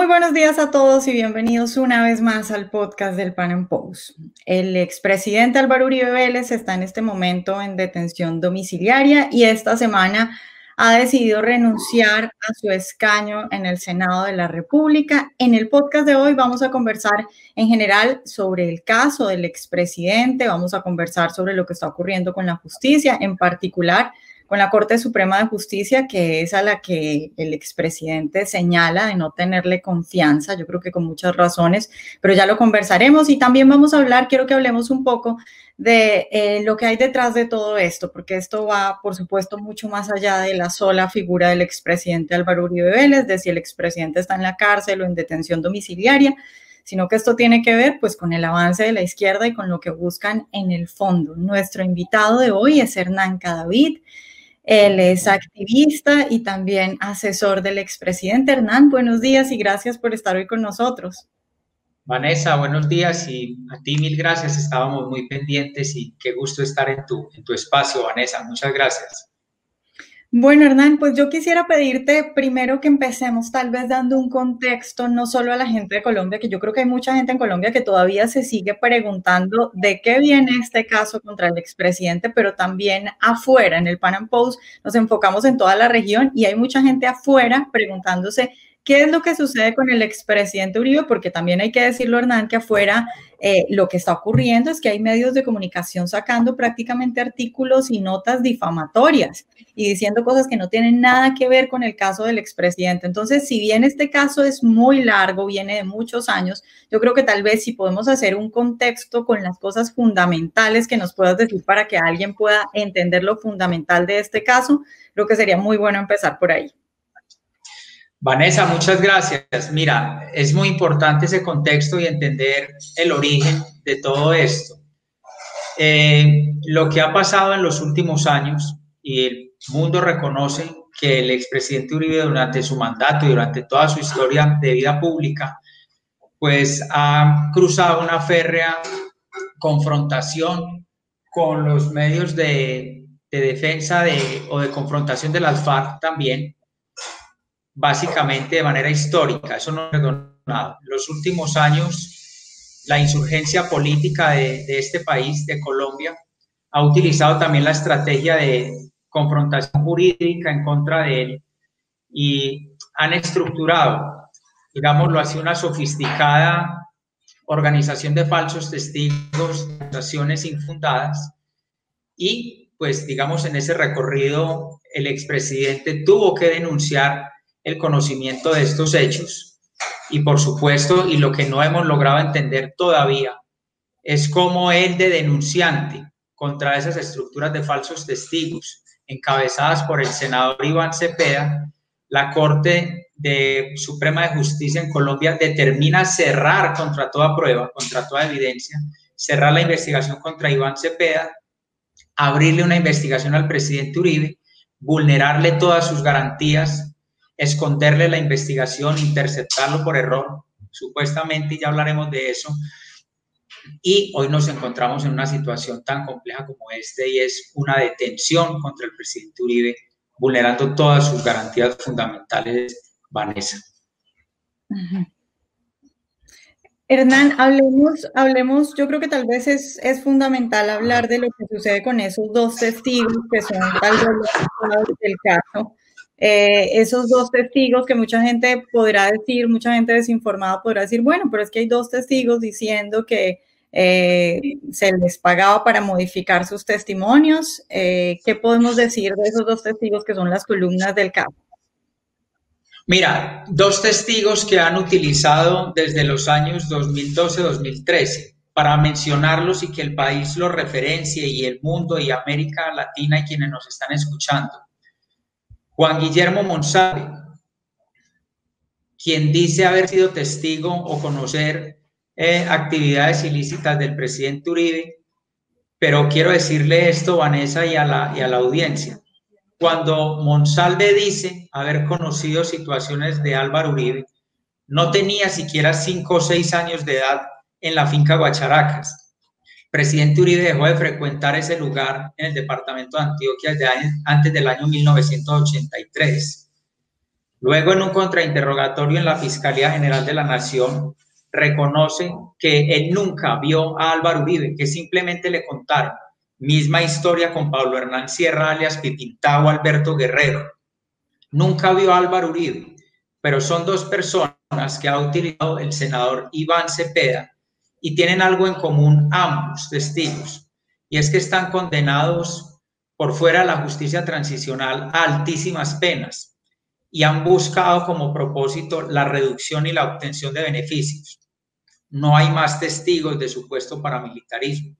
Muy buenos días a todos y bienvenidos una vez más al podcast del Pan Am Post. El expresidente Álvaro Uribe Vélez está en este momento en detención domiciliaria y esta semana ha decidido renunciar a su escaño en el Senado de la República. En el podcast de hoy vamos a conversar en general sobre el caso del expresidente, vamos a conversar sobre lo que está ocurriendo con la justicia, en particular con la Corte Suprema de Justicia, que es a la que el expresidente señala de no tenerle confianza, yo creo que con muchas razones, pero ya lo conversaremos y también vamos a hablar, quiero que hablemos un poco de eh, lo que hay detrás de todo esto, porque esto va, por supuesto, mucho más allá de la sola figura del expresidente Álvaro Uribe Vélez, de si el expresidente está en la cárcel o en detención domiciliaria, sino que esto tiene que ver pues con el avance de la izquierda y con lo que buscan en el fondo. Nuestro invitado de hoy es Hernán Cadavid. Él es activista y también asesor del expresidente Hernán. Buenos días y gracias por estar hoy con nosotros. Vanessa, buenos días y a ti mil gracias. Estábamos muy pendientes y qué gusto estar en tu, en tu espacio, Vanessa. Muchas gracias. Bueno, Hernán, pues yo quisiera pedirte primero que empecemos tal vez dando un contexto no solo a la gente de Colombia, que yo creo que hay mucha gente en Colombia que todavía se sigue preguntando de qué viene este caso contra el expresidente, pero también afuera, en el Pan Am Post, nos enfocamos en toda la región y hay mucha gente afuera preguntándose ¿Qué es lo que sucede con el expresidente Uribe? Porque también hay que decirlo, Hernán, que afuera eh, lo que está ocurriendo es que hay medios de comunicación sacando prácticamente artículos y notas difamatorias y diciendo cosas que no tienen nada que ver con el caso del expresidente. Entonces, si bien este caso es muy largo, viene de muchos años, yo creo que tal vez si podemos hacer un contexto con las cosas fundamentales que nos puedas decir para que alguien pueda entender lo fundamental de este caso, creo que sería muy bueno empezar por ahí. Vanessa, muchas gracias. Mira, es muy importante ese contexto y entender el origen de todo esto. Eh, lo que ha pasado en los últimos años, y el mundo reconoce que el expresidente Uribe durante su mandato y durante toda su historia de vida pública, pues ha cruzado una férrea confrontación con los medios de, defensa de, o de confrontación de las FARC también, básicamente de manera histórica, eso no es. En los últimos años, la insurgencia política de, de, este país, de Colombia, ha utilizado también la estrategia de confrontación jurídica en contra de él y han estructurado, digámoslo así, una sofisticada organización de falsos testigos, acusaciones infundadas y pues digamos en ese recorrido el expresidente tuvo que denunciar el conocimiento de estos hechos. Y por supuesto, y lo que no hemos logrado entender todavía, es cómo él de denunciante contra esas estructuras de falsos testigos encabezadas por el senador Iván Cepeda, la Corte de Suprema de Justicia en Colombia determina cerrar contra toda prueba, contra toda evidencia, cerrar la investigación contra Iván Cepeda, abrirle una investigación al presidente Uribe, vulnerarle todas sus garantías esconderle la investigación, interceptarlo por error, supuestamente, ya hablaremos de eso. Y hoy nos encontramos en una situación tan compleja como este y es una detención contra el presidente Uribe, vulnerando todas sus garantías fundamentales, Vanessa. Hernán, hablemos, hablemos, yo creo que tal vez es, es, fundamental hablar de lo que sucede con esos dos testigos que son tal vez los del caso. Eh, esos dos testigos que mucha gente podrá decir, mucha gente desinformada podrá decir, bueno, pero es que hay dos testigos diciendo que eh, se les pagaba para modificar sus testimonios. Eh, ¿Qué podemos decir de esos dos testigos que son las columnas del caso? Mira, dos testigos que han utilizado desde los años 2012-2013 para mencionarlos y que el país los referencie y el mundo y América Latina y quienes nos están escuchando. Juan Guillermo Monsalve, quien dice haber sido testigo o conocer eh, actividades ilícitas del presidente Uribe, pero quiero decirle esto, Vanessa, y a la, y a la audiencia. Cuando Monsalve dice haber conocido situaciones de Álvaro Uribe, no tenía siquiera cinco o seis años de edad en la finca Guacharacas presidente Uribe dejó de frecuentar ese lugar en el departamento de Antioquia antes del año 1983. Luego, en un contrainterrogatorio en la Fiscalía General de la Nación, reconoce que él nunca vio a Álvaro Uribe, que simplemente le contaron. Misma historia con Pablo Hernán Sierra, alias Pipintao Alberto Guerrero. Nunca vio a Álvaro Uribe, pero son dos personas que ha utilizado el senador Iván Cepeda y tienen algo en común ambos testigos, y es que están condenados por fuera de la justicia transicional a altísimas penas y han buscado como propósito la reducción y la obtención de beneficios. No hay más testigos de supuesto paramilitarismo.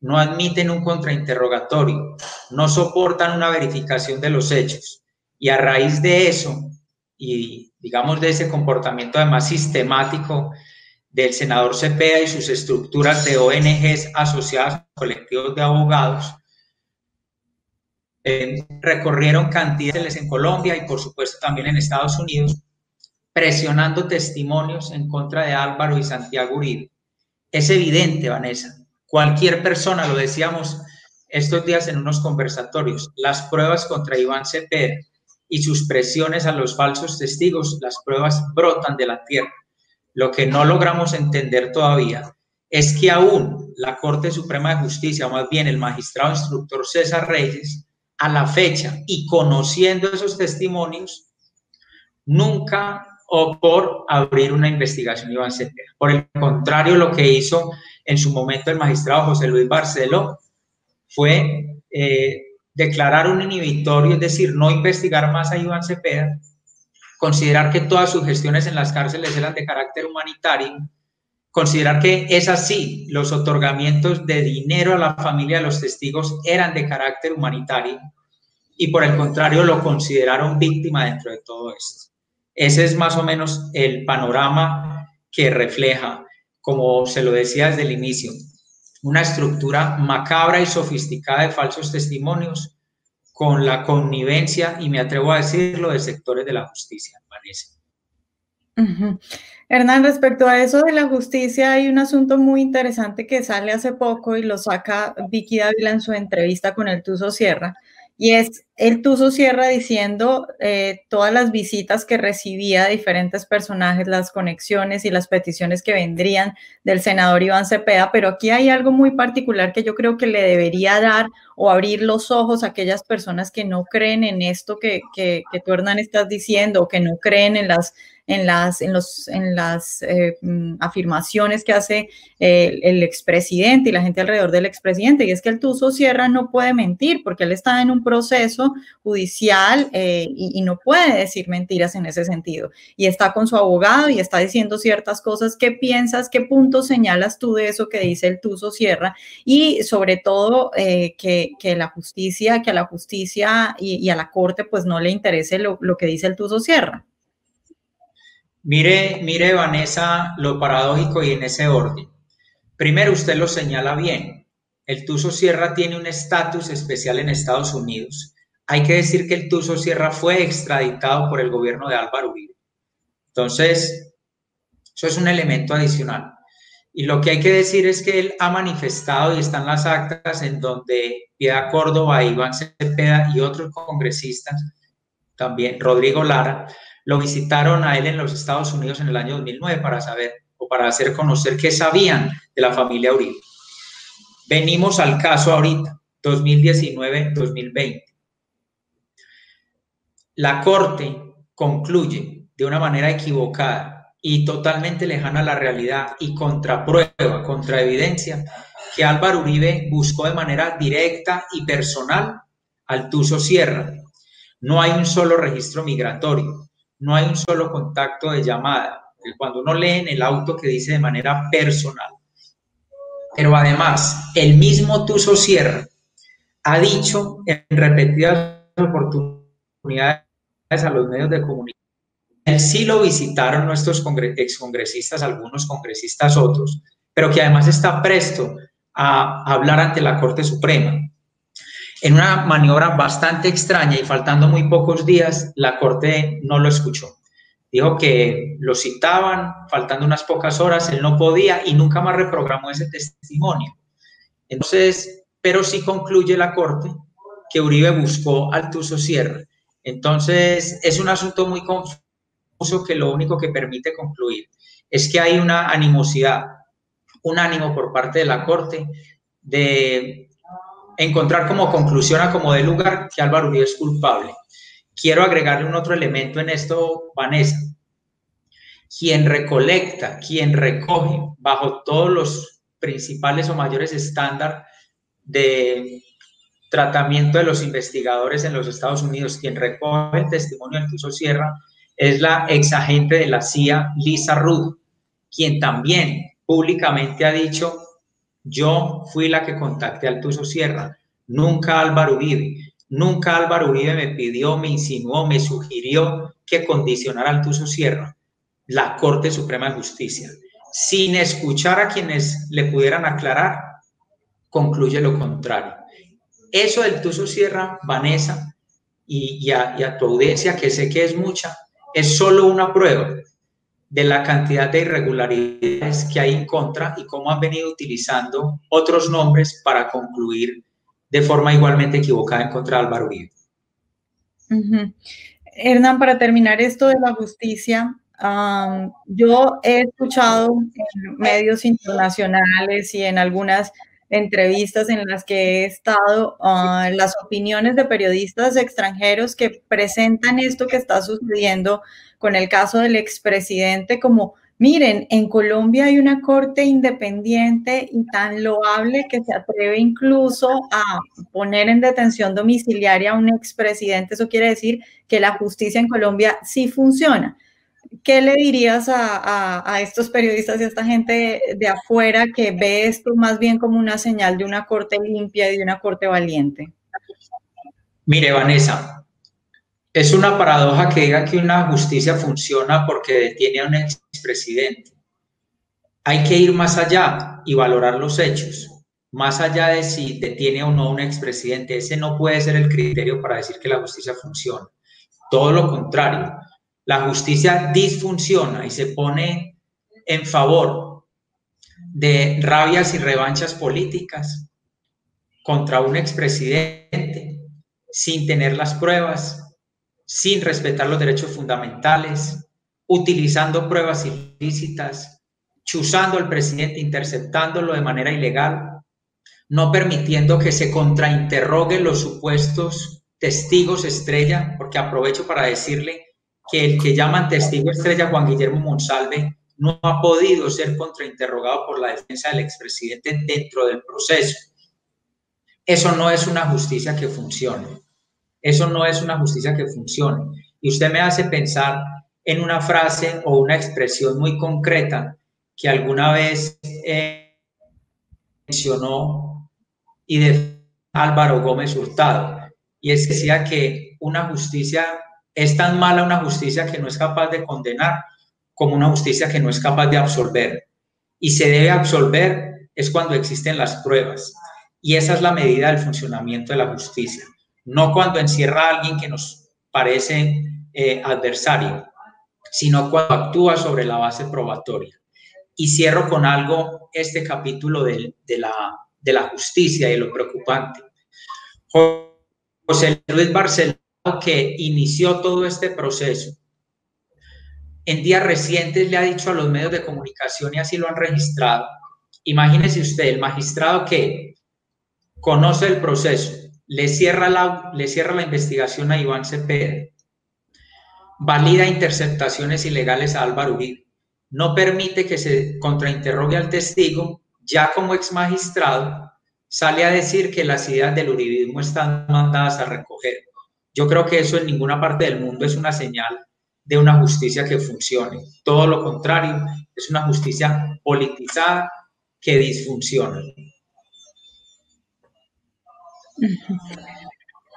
No admiten un contrainterrogatorio. No soportan una verificación de los hechos. Y a raíz de eso, y digamos de ese comportamiento además sistemático del senador Cepeda y sus estructuras de ONGs asociadas a colectivos de abogados, eh, recorrieron cantidades en Colombia y por supuesto también en Estados Unidos, presionando testimonios en contra de Álvaro y Santiago Uribe. Es evidente, Vanessa, cualquier persona, lo decíamos estos días en unos conversatorios, las pruebas contra Iván Cepeda y sus presiones a los falsos testigos, las pruebas brotan de la tierra. Lo que no logramos entender todavía es que aún la Corte Suprema de Justicia, o más bien el magistrado instructor César Reyes, a la fecha y conociendo esos testimonios, nunca o por abrir una investigación Iván Cepeda. Por el contrario, lo que hizo en su momento el magistrado José Luis Barceló fue eh, declarar un inhibitorio, es decir, no investigar más a Iván Cepeda, considerar que todas sus gestiones en las cárceles eran de carácter humanitario, considerar que es así, los otorgamientos de dinero a la familia de los testigos eran de carácter humanitario y por el contrario lo consideraron víctima dentro de todo esto. Ese es más o menos el panorama que refleja, como se lo decía desde el inicio, una estructura macabra y sofisticada de falsos testimonios con la connivencia, y me atrevo a decirlo, de sectores de la justicia, parece. Hernán, respecto a eso de la justicia, hay un asunto muy interesante que sale hace poco y lo saca Vicky Dávila en su entrevista con el Tuzo Sierra, y es el Tuzo Sierra diciendo eh, todas las visitas que recibía de diferentes personajes, las conexiones y las peticiones que vendrían del senador Iván Cepeda, pero aquí hay algo muy particular que yo creo que le debería dar o abrir los ojos a aquellas personas que no creen en esto que, que, que tú, Hernán, estás diciendo, o que no creen en las en las, en los, en las eh, mm, afirmaciones que hace el, el, expresidente y la gente alrededor del expresidente, y es que el Tuzo Sierra no puede mentir porque él está en un proceso judicial eh, y, no puede decir mentiras en ese sentido. Y está con su abogado y está diciendo ciertas cosas. ¿Qué piensas? ¿Qué puntos señalas tú de eso que dice el Tuzo Sierra? Y sobre todo eh, que, que, la justicia, que a la justicia y, y, a la corte pues no le interese lo, lo que dice el Tuzo Sierra. Mire, mire, Vanessa, lo paradójico y en ese orden. Primero, usted lo señala bien. El Tuso Sierra tiene un estatus especial en Estados Unidos. Hay que decir que el Tuso Sierra fue extraditado por el gobierno de Álvaro Uribe. Entonces, eso es un elemento adicional. Y lo que hay que decir es que él ha manifestado y están las actas en donde Piedad Córdoba, Iván Cepeda y otros congresistas, también Rodrigo Lara, lo visitaron a él en los Estados Unidos en el año 2009 para saber o para hacer conocer qué sabían de la familia Uribe. Venimos al caso ahorita, 2019-2020. La Corte concluye de una manera equivocada y totalmente lejana a la realidad y contra prueba, contra evidencia, que Álvaro Uribe buscó de manera directa y personal al Tuso Sierra. No hay un solo registro migratorio no hay un solo contacto de llamada. Cuando uno lee en el auto que dice de manera personal. Pero además, el mismo Tuso Sierra ha dicho en repetidas oportunidades a los medios de comunicación. Sí lo visitaron nuestros excongresistas, algunos congresistas otros, pero que además está presto a hablar ante la Corte Suprema. En una maniobra bastante extraña y faltando muy pocos días, la Corte no lo escuchó. Dijo que lo citaban, faltando unas pocas horas, él no podía y nunca más reprogramó ese testimonio. Entonces, pero sí concluye la Corte que Uribe buscó al Tuso Sierra. Entonces, es un asunto muy confuso que lo único que permite concluir es que hay una animosidad, un ánimo por parte de la Corte de encontrar como conclusión a como de lugar que Álvaro Uribe es culpable. Quiero agregarle un otro elemento en esto, Vanessa. Quien recolecta, quien recoge bajo todos los principales o mayores estándares de tratamiento de los investigadores en los Estados Unidos, quien recoge el testimonio del Tuso Sierra, es la ex agente de la CIA, Lisa Rudd, quien también públicamente ha dicho, yo fui la que contacté al Tuso Sierra, nunca Álvaro Uribe, nunca Álvaro Uribe me pidió, me insinuó, me sugirió que condicionara al Tuso Sierra, la Corte Suprema de Justicia, sin escuchar a quienes le pudieran aclarar, concluye lo contrario. Eso del Tuso Sierra, Vanessa, y, a, y a tu audiencia, que sé que es mucha, es solo una prueba de la cantidad de irregularidades que hay en contra y cómo han venido utilizando otros nombres para concluir de forma igualmente equivocada en contra de Álvaro Uribe. Hernán, para terminar esto de la justicia, yo he escuchado en medios internacionales y en algunas entrevistas en las que he estado, ah, las opiniones de periodistas extranjeros que presentan esto que está sucediendo con el caso del expresidente como, miren, en Colombia hay una corte independiente y tan loable que se atreve incluso a poner en detención domiciliaria a un expresidente. Eso quiere decir que la justicia en Colombia sí funciona. ¿Qué le dirías a, estos periodistas y a esta gente de afuera que ve esto más bien como una señal de una corte limpia y de una corte valiente? Mire, Vanessa, es una paradoja que diga que una justicia funciona porque detiene a un expresidente. Hay que ir más allá y valorar los hechos. Más allá de si detiene o no a un expresidente, ese no puede ser el criterio para decir que la justicia funciona. Todo lo contrario la justicia disfunciona y se pone en favor de rabias y revanchas políticas contra un expresidente sin tener las pruebas, sin respetar los derechos fundamentales, utilizando pruebas ilícitas, chuzando al presidente, interceptándolo de manera ilegal, no permitiendo que se contrainterroguen los supuestos testigos estrella, porque aprovecho para decirle que el que llaman testigo estrella Juan Guillermo Monsalve no ha podido ser contrainterrogado por la defensa del expresidente dentro del proceso. Eso no es una justicia que funcione. Eso no es una justicia que funcione. Y usted me hace pensar en una frase o una expresión muy concreta que alguna vez eh, mencionó y de Álvaro Gómez Hurtado. Y es que decía que una justicia es tan mala una justicia que no es capaz de condenar como una justicia que no es capaz de absolver. Y se debe absolver es cuando existen las pruebas. Y esa es la medida del funcionamiento de la justicia. No cuando encierra a alguien que nos parece eh, adversario, sino cuando actúa sobre la base probatoria. Y cierro con algo este capítulo de, la, de la justicia y lo preocupante. José Luis Barcelona que inició todo este proceso, en días recientes le ha dicho a los medios de comunicación y así lo han registrado, imagínese usted, el magistrado que conoce el proceso, le cierra la, le cierra la investigación a Iván Cepeda, valida interceptaciones ilegales a Álvaro Uribe, no permite que se contrainterrogue al testigo, ya como ex magistrado, sale a decir que las ideas del uribismo están mandadas a recoger. Yo creo que eso en ninguna parte del mundo es una señal de una justicia que funcione. Todo lo contrario, es una justicia politizada que disfunciona.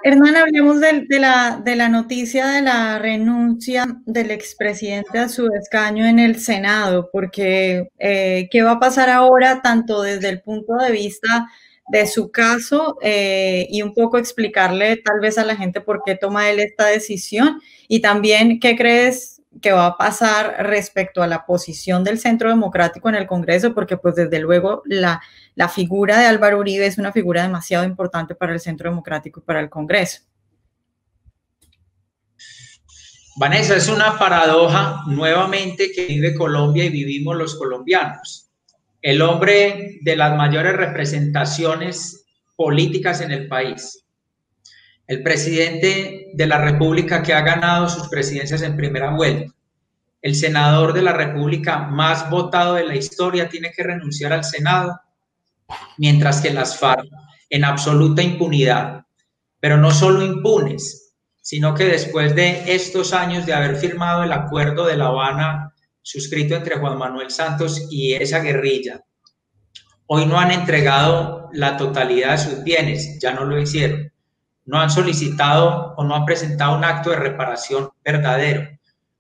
Hernán, hablemos de, la, de, la, noticia de la renuncia del expresidente a su escaño en el Senado, porque eh, ¿qué va a pasar ahora, tanto desde el punto de vista de su caso eh, y un poco explicarle tal vez a la gente por qué toma él esta decisión y también qué crees que va a pasar respecto a la posición del Centro Democrático en el Congreso, porque pues desde luego la, la figura de Álvaro Uribe es una figura demasiado importante para el Centro Democrático y para el Congreso. Vanessa, es una paradoja nuevamente que vive Colombia y vivimos los colombianos. El hombre de las mayores representaciones políticas en el país, el presidente de la República que ha ganado sus presidencias en primera vuelta, el senador de la República más votado de la historia tiene que renunciar al Senado, mientras que las FARC en absoluta impunidad, pero no solo impunes, sino que después de estos años de haber firmado el acuerdo de La Habana suscrito entre Juan Manuel Santos y esa guerrilla, hoy no han entregado la totalidad de sus bienes, ya no lo hicieron, no han solicitado o no han presentado un acto de reparación verdadero,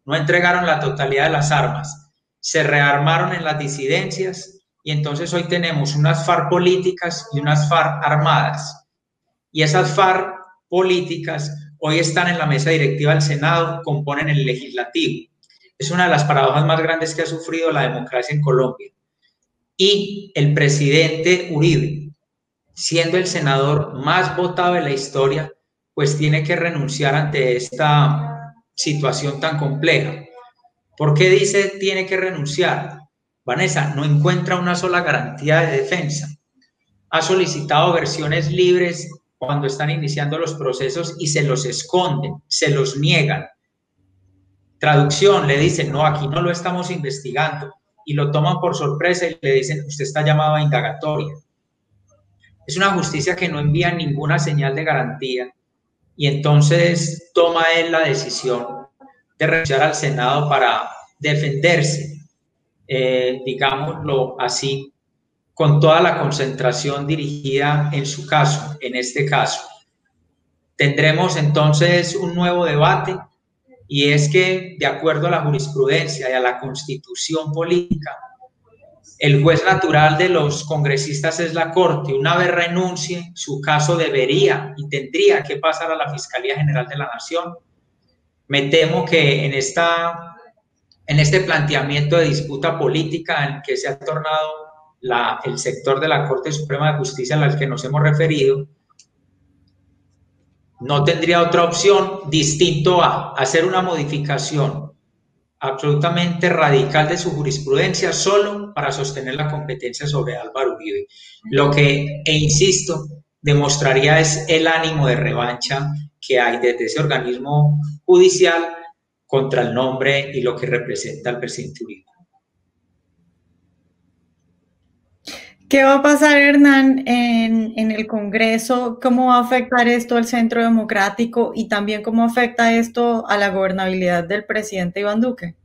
no entregaron la totalidad de las armas, se rearmaron en las disidencias y entonces hoy tenemos unas FARC políticas y unas FARC armadas. Y esas FARC políticas hoy están en la mesa directiva del Senado, componen el legislativo. Es una de las paradojas más grandes que ha sufrido la democracia en Colombia. Y el presidente Uribe, siendo el senador más votado de la historia, pues tiene que renunciar ante esta situación tan compleja. ¿Por qué dice tiene que renunciar? Vanessa, no encuentra una sola garantía de defensa. Ha solicitado versiones libres cuando están iniciando los procesos y se los esconden, se los niegan. Traducción, le dicen, no, aquí no lo estamos investigando y lo toman por sorpresa y le dicen, usted está llamado a indagatoria. Es una justicia que no envía ninguna señal de garantía y entonces toma él la decisión de renunciar al Senado para defenderse, eh, digámoslo así, con toda la concentración dirigida en su caso, en este caso. Tendremos entonces un nuevo debate y es que, de acuerdo a la jurisprudencia y a la constitución política, el juez natural de los congresistas es la Corte. Una vez renuncie, su caso debería y tendría que pasar a la Fiscalía General de la Nación. Me temo que en, esta, en este planteamiento de disputa política en que se ha tornado el sector de la Corte Suprema de Justicia al que nos hemos referido, no tendría otra opción distinto a hacer una modificación absolutamente radical de su jurisprudencia solo para sostener la competencia sobre Álvaro Uribe. Lo que, e insisto, demostraría es el ánimo de revancha que hay desde ese organismo judicial contra el nombre y lo que representa el presidente Uribe. ¿Qué va a pasar, Hernán, en, el Congreso? ¿Cómo va a afectar esto al centro democrático y también cómo afecta esto a la gobernabilidad del presidente Iván Duque?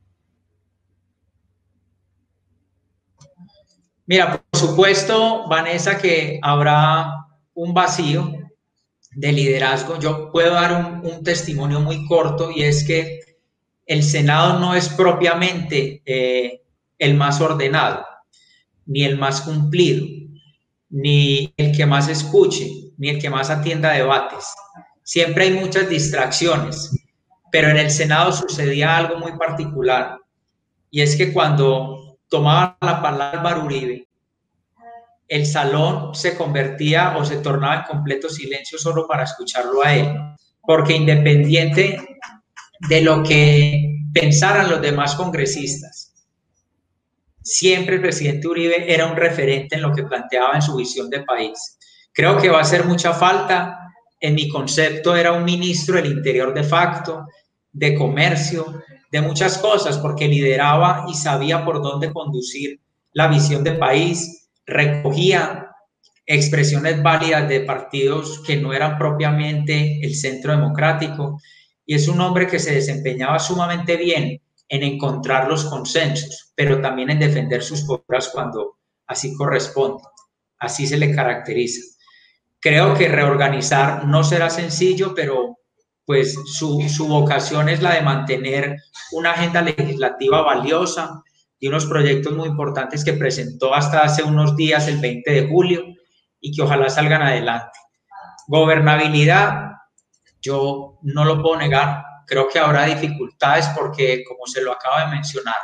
Mira, por supuesto, Vanessa, que habrá un vacío de liderazgo. Yo puedo dar un, un testimonio muy corto y es que el Senado no es propiamente eh, el más ordenado ni el más cumplido, ni el que más escuche, ni el que más atienda debates. Siempre hay muchas distracciones, pero en el Senado sucedía algo muy particular, y es que cuando tomaba la palabra Uribe, el salón se convertía o se tornaba en completo silencio solo para escucharlo a él, porque independiente de lo que pensaran los demás congresistas, siempre el presidente Uribe era un referente en lo que planteaba en su visión de país. Creo que va a hacer mucha falta. En mi concepto era un ministro del Interior de facto, de comercio, de muchas cosas, porque lideraba y sabía por dónde conducir la visión de país, recogía expresiones válidas de partidos que no eran propiamente el centro democrático, y es un hombre que se desempeñaba sumamente bien en encontrar los consensos, pero también en defender sus posturas cuando así corresponde. Así se le caracteriza. Creo que reorganizar no será sencillo, pero pues su, su vocación es la de mantener una agenda legislativa valiosa y unos proyectos muy importantes que presentó hasta hace unos días, el 20 de julio, y que ojalá salgan adelante. Gobernabilidad, yo no lo puedo negar, creo que habrá dificultades porque, como se lo acaba de mencionar,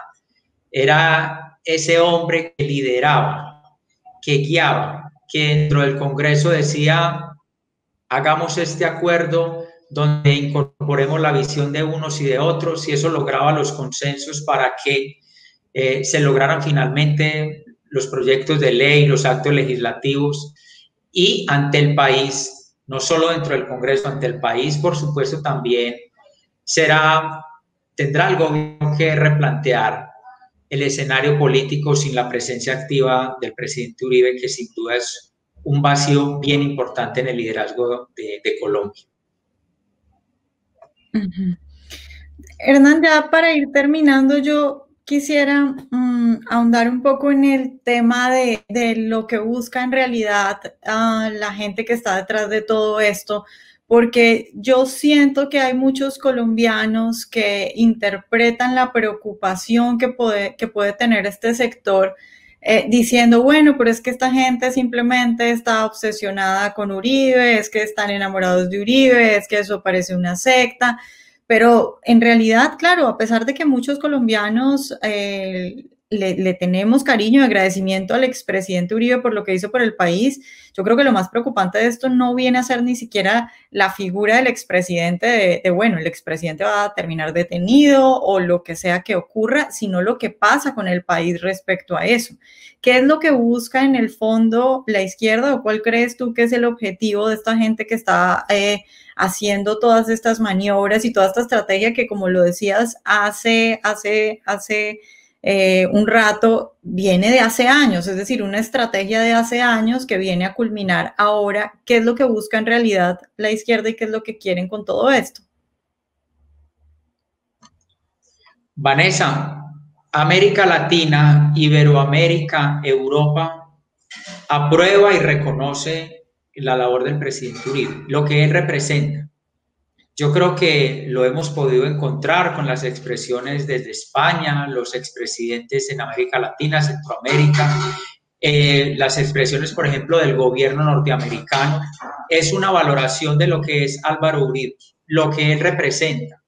era ese hombre que lideraba, que guiaba, que dentro del Congreso decía, hagamos este acuerdo donde incorporemos la visión de unos y de otros y eso lograba los consensos para que eh, se lograran finalmente los proyectos de ley, los actos legislativos. Y ante el país, no solo dentro del Congreso, ante el país, por supuesto, también será, tendrá algo que replantear el escenario político sin la presencia activa del presidente Uribe, que sin duda es un vacío bien importante en el liderazgo de, Colombia. Hernán, ya para ir terminando, yo quisiera mm, ahondar un poco en el tema de, lo que busca en realidad ah, la gente que está detrás de todo esto, porque yo siento que hay muchos colombianos que interpretan la preocupación que puede, que puede tener este sector eh, diciendo, bueno, pero es que esta gente simplemente está obsesionada con Uribe, es que están enamorados de Uribe, es que eso parece una secta. Pero en realidad, claro, a pesar de que muchos colombianos eh, le, tenemos cariño y agradecimiento al expresidente Uribe por lo que hizo por el país, yo creo que lo más preocupante de esto no viene a ser ni siquiera la figura del expresidente de, de, bueno, el expresidente va a terminar detenido o lo que sea que ocurra, sino lo que pasa con el país respecto a eso. ¿Qué es lo que busca en el fondo la izquierda o cuál crees tú que es el objetivo de esta gente que está... Eh, haciendo todas estas maniobras y toda esta estrategia que, como lo decías, hace, hace, hace eh, un rato, viene de hace años, es decir, una estrategia de hace años que viene a culminar ahora. ¿Qué es lo que busca en realidad la izquierda y qué es lo que quieren con todo esto? Vanessa, América Latina, Iberoamérica, Europa, aprueba y reconoce la labor del presidente Uribe, lo que él representa. Yo creo que lo hemos podido encontrar con las expresiones desde España, los expresidentes en América Latina, Centroamérica, eh, las expresiones, por ejemplo, del gobierno norteamericano. Es una valoración de lo que es Álvaro Uribe, lo que él representa.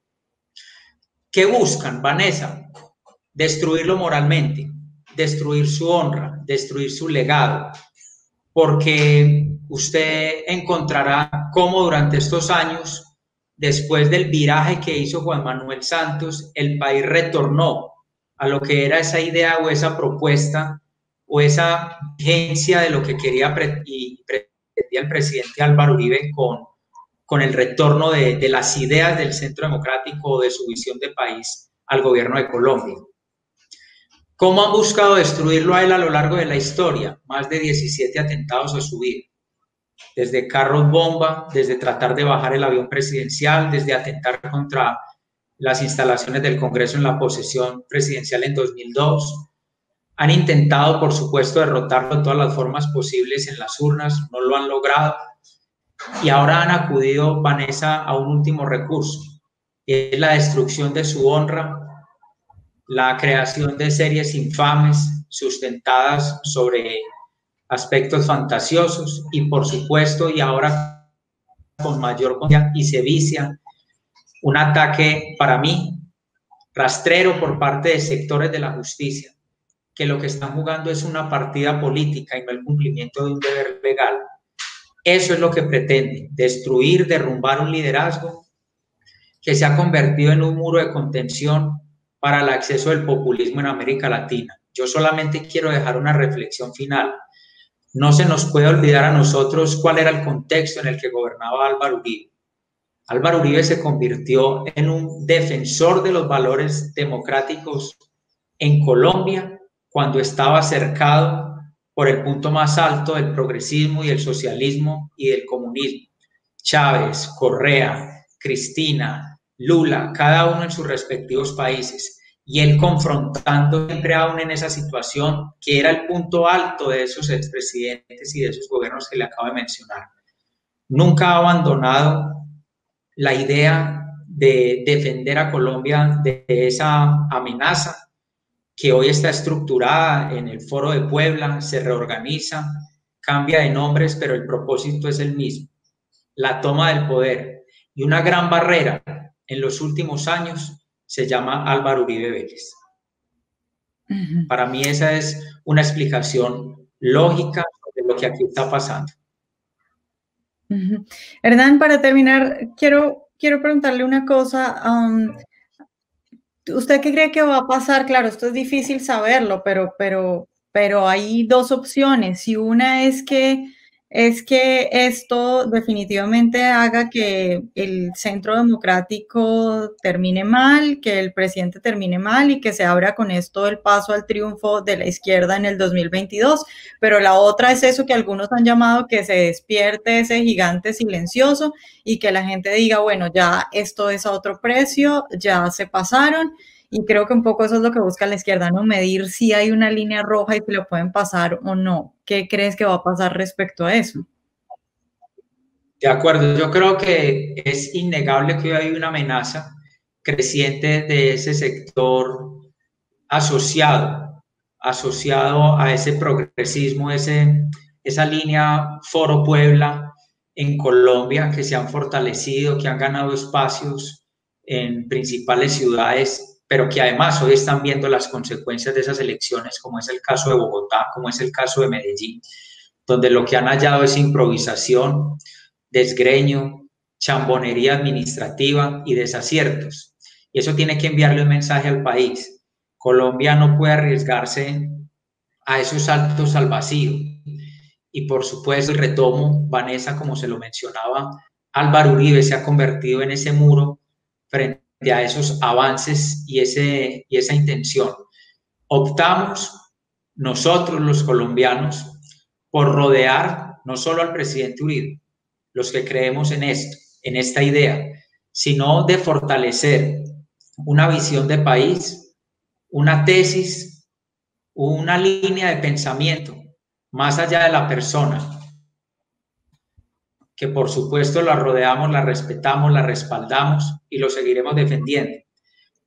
¿Qué buscan, Vanessa? Destruirlo moralmente, destruir su honra, destruir su legado, porque usted encontrará cómo durante estos años, después del viraje que hizo Juan Manuel Santos, el país retornó a lo que era esa idea o esa propuesta o esa vigencia de lo que quería y pretendía el presidente Álvaro Uribe con, con el retorno de, de las ideas del Centro Democrático o de su visión de país al gobierno de Colombia. ¿Cómo han buscado destruirlo a él a lo largo de la historia? Más de 17 atentados a su vida desde carros bomba, desde tratar de bajar el avión presidencial, desde atentar contra las instalaciones del Congreso en la posesión presidencial en 2002. Han intentado, por supuesto, derrotarlo de todas las formas posibles en las urnas, no lo han logrado. Y ahora han acudido, Vanessa, a un último recurso, es la destrucción de su honra, la creación de series infames sustentadas sobre aspectos fantasiosos y por supuesto y ahora con mayor confianza y se vicia un ataque para mí rastrero por parte de sectores de la justicia que lo que están jugando es una partida política y no el cumplimiento de un deber legal. Eso es lo que pretende, destruir, derrumbar un liderazgo que se ha convertido en un muro de contención para el acceso del populismo en América Latina. Yo solamente quiero dejar una reflexión final no se nos puede olvidar a nosotros cuál era el contexto en el que gobernaba Álvaro Uribe. Álvaro Uribe se convirtió en un defensor de los valores democráticos en Colombia cuando estaba cercado por el punto más alto del progresismo y el socialismo y del comunismo. Chávez, Correa, Cristina, Lula, cada uno en sus respectivos países y él confrontando siempre aún en esa situación que era el punto alto de esos expresidentes y de esos gobiernos que le acabo de mencionar. Nunca ha abandonado la idea de defender a Colombia de esa amenaza que hoy está estructurada en el Foro de Puebla, se reorganiza, cambia de nombres, pero el propósito es el mismo, la toma del poder. Y una gran barrera en los últimos años se llama Álvaro Uribe Vélez. Para mí esa es una explicación lógica de lo que aquí está pasando. Hernán, para terminar, quiero quiero preguntarle una cosa. ¿Usted qué cree que va a pasar? Claro, esto es difícil saberlo, pero, pero, pero hay dos opciones. Y una es que es que esto definitivamente haga que el centro democrático termine mal, que el presidente termine mal y que se abra con esto el paso al triunfo de la izquierda en el 2022. Pero la otra es eso que algunos han llamado que se despierte ese gigante silencioso y que la gente diga, bueno, ya esto es a otro precio, ya se pasaron y creo que un poco eso es lo que busca la izquierda, ¿no? Medir si hay una línea roja y si lo pueden pasar o no. ¿Qué crees que va a pasar respecto a eso? De acuerdo, yo creo que es innegable que hoy hay una amenaza creciente de ese sector asociado, asociado a ese progresismo, ese, esa línea Foro Puebla en Colombia, que se han fortalecido, que han ganado espacios en principales ciudades pero que además hoy están viendo las consecuencias de esas elecciones, como es el caso de Bogotá, como es el caso de Medellín, donde lo que han hallado es improvisación, desgreño, chambonería administrativa y desaciertos. Y eso tiene que enviarle un mensaje al país. Colombia no puede arriesgarse a esos saltos al vacío. Y por supuesto, retomo, Vanessa, como se lo mencionaba, Álvaro Uribe se ha convertido en ese muro frente a esos avances y, ese, y esa intención. Optamos nosotros los colombianos por rodear no solo al presidente Uribe, los que creemos en esto, en esta idea, sino de fortalecer una visión de país, una tesis, una línea de pensamiento más allá de la persona, que por supuesto la rodeamos, la respetamos, la respaldamos y lo seguiremos defendiendo.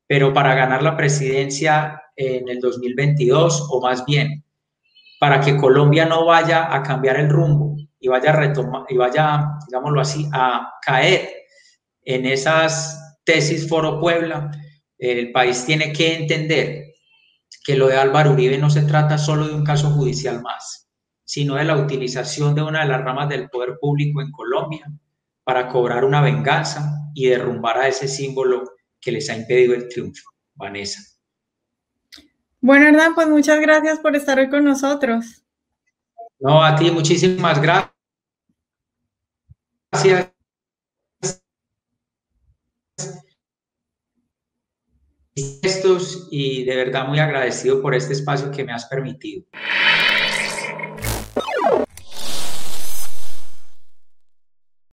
Pero para ganar la presidencia en el 2022, o más bien, para que Colombia no vaya a cambiar el rumbo y vaya a retomar, y vaya, digámoslo así, a caer en esas tesis Foro Puebla, el país tiene que entender que lo de Álvaro Uribe no se trata solo de un caso judicial más sino de la utilización de una de las ramas del poder público en Colombia para cobrar una venganza y derrumbar a ese símbolo que les ha impedido el triunfo. Vanessa. Bueno, Hernán, pues muchas gracias por estar hoy con nosotros. No, a ti muchísimas gracias. Estos y de verdad muy agradecido por este espacio que me has permitido. Oh!